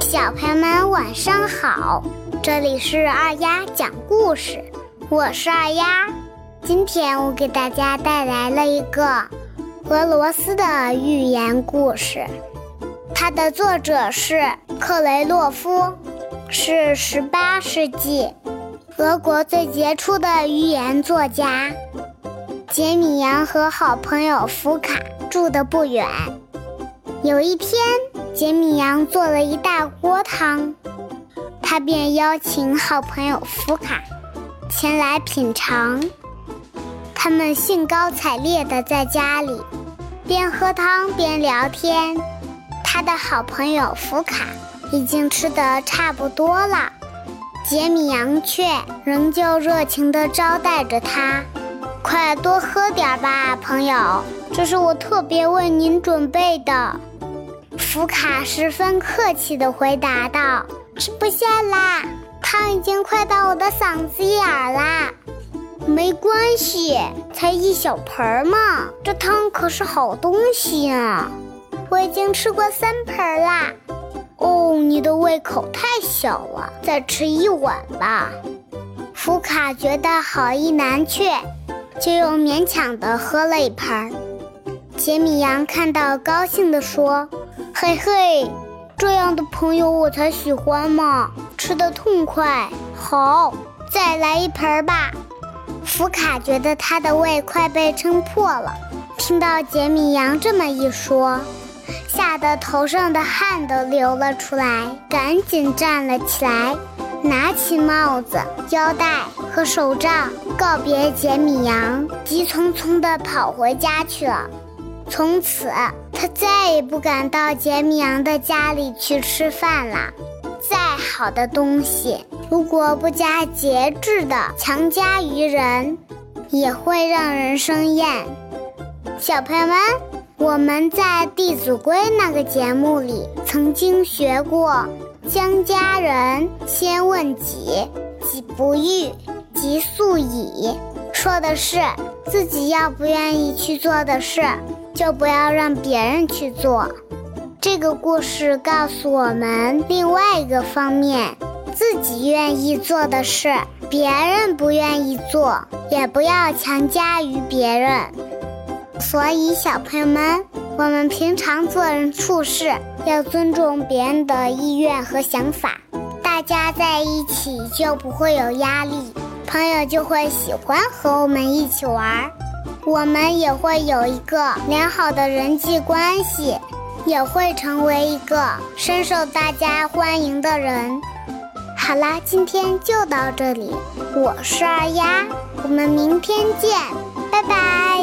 小朋友们晚上好，这里是二丫讲故事，我是二丫。今天我给大家带来了一个俄罗斯的寓言故事，它的作者是克雷洛夫，是十八世纪俄国最杰出的寓言作家。杰米扬和好朋友福卡住的不远。有一天，杰米羊做了一大锅汤，他便邀请好朋友福卡前来品尝。他们兴高采烈地在家里边喝汤边聊天。他的好朋友福卡已经吃得差不多了，杰米羊却仍旧热情地招待着他。快多喝点吧，朋友，这是我特别为您准备的。福卡十分客气地回答道：“吃不下啦，汤已经快到我的嗓子眼儿啦。”没关系，才一小盆嘛，这汤可是好东西啊！我已经吃过三盆啦。哦，你的胃口太小了，再吃一碗吧。福卡觉得好意难却。就又勉强地喝了一盆。杰米扬看到，高兴地说：“嘿嘿，这样的朋友我才喜欢嘛，吃的痛快。好，再来一盆吧。”福卡觉得他的胃快被撑破了，听到杰米扬这么一说，吓得头上的汗都流了出来，赶紧站了起来。拿起帽子、腰带和手杖，告别杰米扬，急匆匆地跑回家去了。从此，他再也不敢到杰米扬的家里去吃饭了。再好的东西，如果不加节制地强加于人，也会让人生厌。小朋友们，我们在《弟子规》那个节目里曾经学过。将家人先问己，己不欲，即速已。说的是自己要不愿意去做的事，就不要让别人去做。这个故事告诉我们另外一个方面：自己愿意做的事，别人不愿意做，也不要强加于别人。所以，小朋友们。我们平常做人处事要尊重别人的意愿和想法，大家在一起就不会有压力，朋友就会喜欢和我们一起玩，我们也会有一个良好的人际关系，也会成为一个深受大家欢迎的人。好啦，今天就到这里，我是二丫，我们明天见，拜拜。